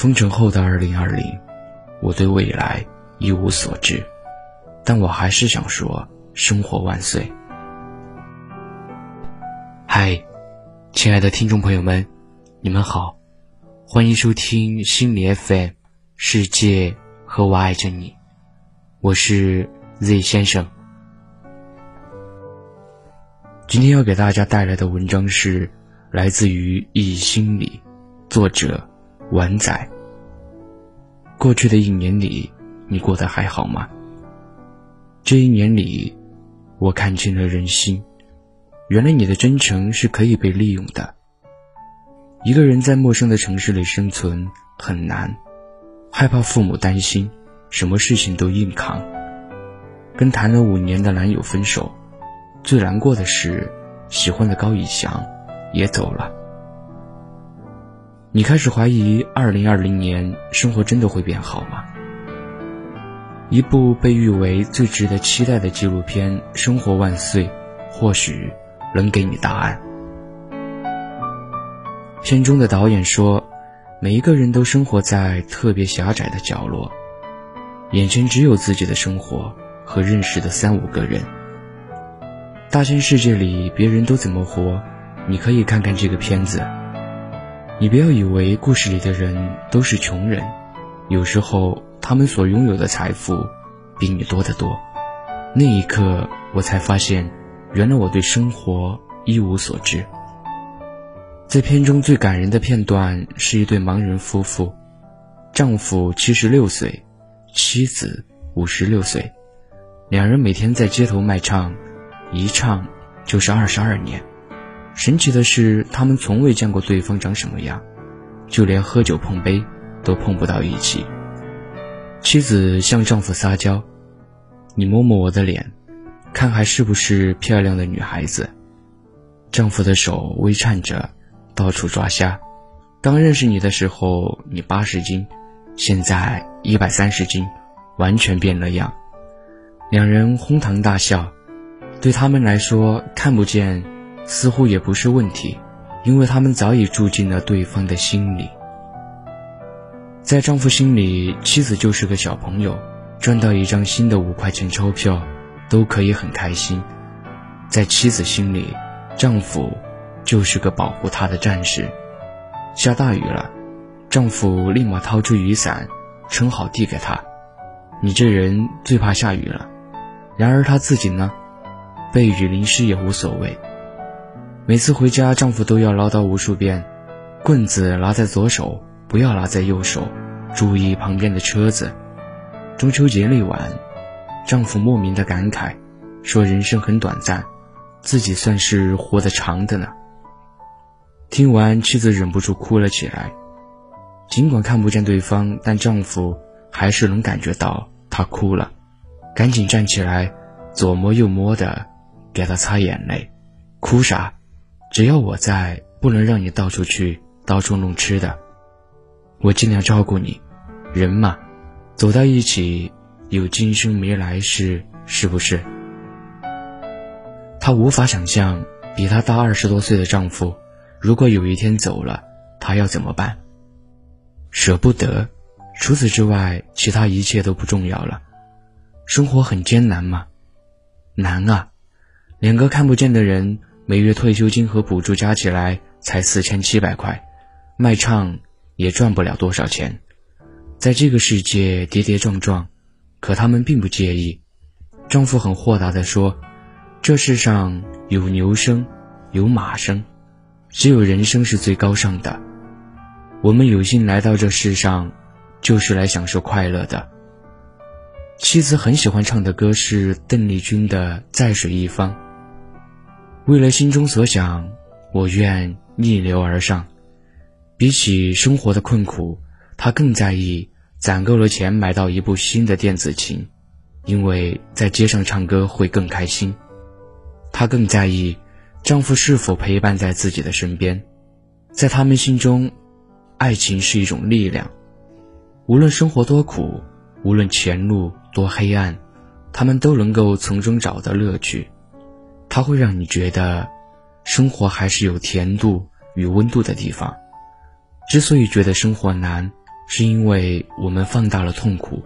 封城后的二零二零，我对未来一无所知，但我还是想说：生活万岁！嗨，亲爱的听众朋友们，你们好，欢迎收听心理 FM，世界和我爱着你，我是 Z 先生。今天要给大家带来的文章是来自于易心理，作者晚仔。过去的一年里，你过得还好吗？这一年里，我看清了人心，原来你的真诚是可以被利用的。一个人在陌生的城市里生存很难，害怕父母担心，什么事情都硬扛。跟谈了五年的男友分手。最难过的是，喜欢的高以翔也走了。你开始怀疑，二零二零年生活真的会变好吗？一部被誉为最值得期待的纪录片《生活万岁》，或许能给你答案。片中的导演说，每一个人都生活在特别狭窄的角落，眼前只有自己的生活和认识的三五个人。大千世界里，别人都怎么活？你可以看看这个片子。你不要以为故事里的人都是穷人，有时候他们所拥有的财富比你多得多。那一刻，我才发现，原来我对生活一无所知。在片中最感人的片段是一对盲人夫妇，丈夫七十六岁，妻子五十六岁，两人每天在街头卖唱。一唱就是二十二年，神奇的是，他们从未见过对方长什么样，就连喝酒碰杯都碰不到一起。妻子向丈夫撒娇：“你摸摸我的脸，看还是不是漂亮的女孩子。”丈夫的手微颤着，到处抓瞎。刚认识你的时候，你八十斤，现在一百三十斤，完全变了样。两人哄堂大笑。对他们来说，看不见似乎也不是问题，因为他们早已住进了对方的心里。在丈夫心里，妻子就是个小朋友，赚到一张新的五块钱钞票都可以很开心；在妻子心里，丈夫就是个保护她的战士。下大雨了，丈夫立马掏出雨伞，撑好递给她。你这人最怕下雨了。然而他自己呢？被雨淋湿也无所谓。每次回家，丈夫都要唠叨无数遍：“棍子拿在左手，不要拿在右手，注意旁边的车子。”中秋节那晚，丈夫莫名的感慨，说：“人生很短暂，自己算是活得长的呢。”听完，妻子忍不住哭了起来。尽管看不见对方，但丈夫还是能感觉到她哭了，赶紧站起来，左摸右摸的。给她擦眼泪，哭啥？只要我在，不能让你到处去，到处弄吃的。我尽量照顾你，人嘛，走到一起，有今生没来世，是不是？她无法想象，比她大二十多岁的丈夫，如果有一天走了，她要怎么办？舍不得，除此之外，其他一切都不重要了。生活很艰难吗？难啊。两个看不见的人，每月退休金和补助加起来才四千七百块，卖唱也赚不了多少钱，在这个世界跌跌撞撞，可他们并不介意。丈夫很豁达地说：“这世上有牛生，有马生，只有人生是最高尚的。我们有幸来到这世上，就是来享受快乐的。”妻子很喜欢唱的歌是邓丽君的《在水一方》。为了心中所想，我愿逆流而上。比起生活的困苦，她更在意攒够了钱买到一部新的电子琴，因为在街上唱歌会更开心。她更在意丈夫是否陪伴在自己的身边。在他们心中，爱情是一种力量。无论生活多苦，无论前路多黑暗，他们都能够从中找到乐趣。它会让你觉得，生活还是有甜度与温度的地方。之所以觉得生活难，是因为我们放大了痛苦，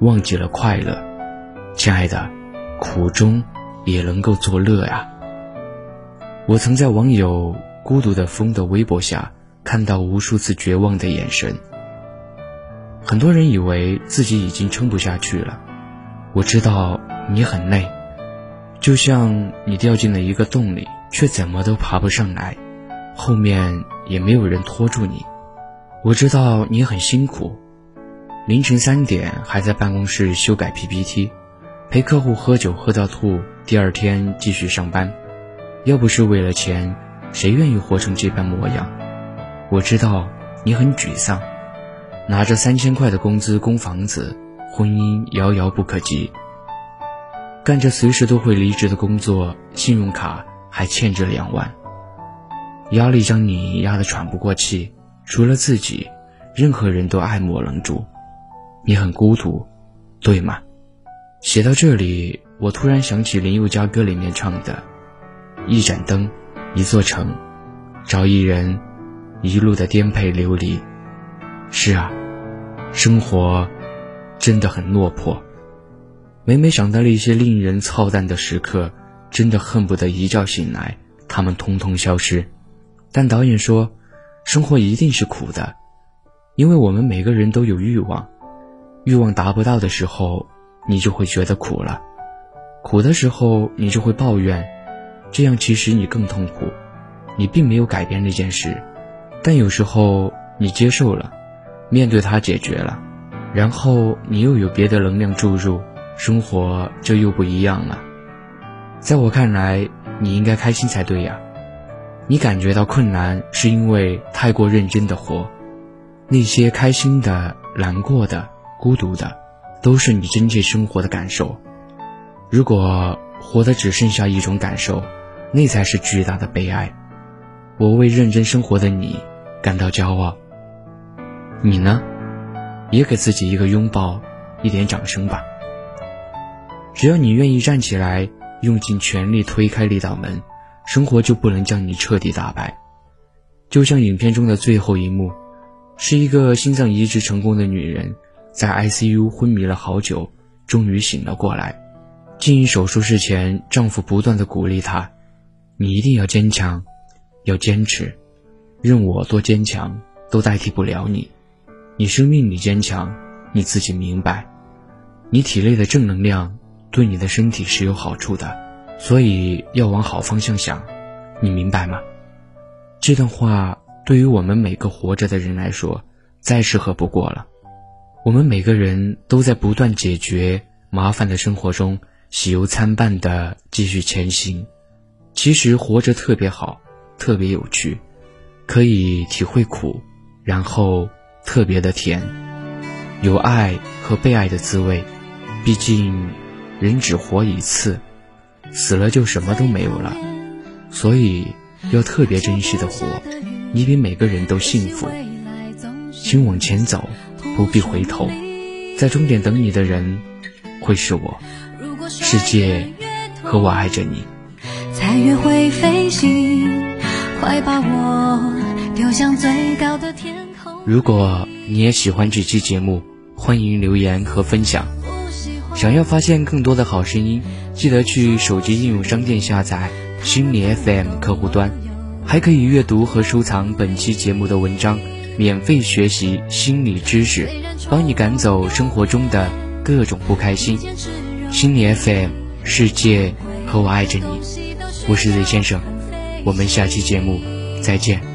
忘记了快乐。亲爱的，苦中也能够作乐呀。我曾在网友“孤独的风”的微博下看到无数次绝望的眼神。很多人以为自己已经撑不下去了。我知道你很累，就像你掉进了一个洞里，却怎么都爬不上来，后面也没有人拖住你。我知道你很辛苦，凌晨三点还在办公室修改 PPT，陪客户喝酒喝到吐，第二天继续上班。要不是为了钱，谁愿意活成这般模样？我知道你很沮丧，拿着三千块的工资供房子，婚姻遥遥不可及。干着随时都会离职的工作，信用卡还欠着两万，压力将你压得喘不过气。除了自己，任何人都爱莫能助。你很孤独，对吗？写到这里，我突然想起林宥嘉歌里面唱的：“一盏灯，一座城，找一人，一路的颠沛流离。”是啊，生活真的很落魄。每每想到了一些令人操蛋的时刻，真的恨不得一觉醒来，他们通通消失。但导演说。生活一定是苦的，因为我们每个人都有欲望，欲望达不到的时候，你就会觉得苦了，苦的时候你就会抱怨，这样其实你更痛苦，你并没有改变那件事，但有时候你接受了，面对它解决了，然后你又有别的能量注入，生活就又不一样了。在我看来，你应该开心才对呀。你感觉到困难，是因为太过认真的活。那些开心的、难过的、孤独的，都是你真切生活的感受。如果活的只剩下一种感受，那才是巨大的悲哀。我为认真生活的你感到骄傲。你呢？也给自己一个拥抱，一点掌声吧。只要你愿意站起来，用尽全力推开那道门。生活就不能将你彻底打败，就像影片中的最后一幕，是一个心脏移植成功的女人，在 ICU 昏迷了好久，终于醒了过来。进手术室前，丈夫不断的鼓励她：“你一定要坚强，要坚持，任我多坚强都代替不了你。你生命里坚强，你自己明白，你体内的正能量对你的身体是有好处的。”所以要往好方向想，你明白吗？这段话对于我们每个活着的人来说，再适合不过了。我们每个人都在不断解决麻烦的生活中，喜忧参半的继续前行。其实活着特别好，特别有趣，可以体会苦，然后特别的甜，有爱和被爱的滋味。毕竟，人只活一次。死了就什么都没有了，所以要特别珍惜的活。你比每个人都幸福，请往前走，不必回头，在终点等你的人会是我。世界和我爱着你。在约会飞行，快把我丢向最高的天空。如果你也喜欢这期节目，欢迎留言和分享。想要发现更多的好声音。记得去手机应用商店下载心理 FM 客户端，还可以阅读和收藏本期节目的文章，免费学习心理知识，帮你赶走生活中的各种不开心。心理 FM，世界和我爱着你，我是 Z 先生，我们下期节目再见。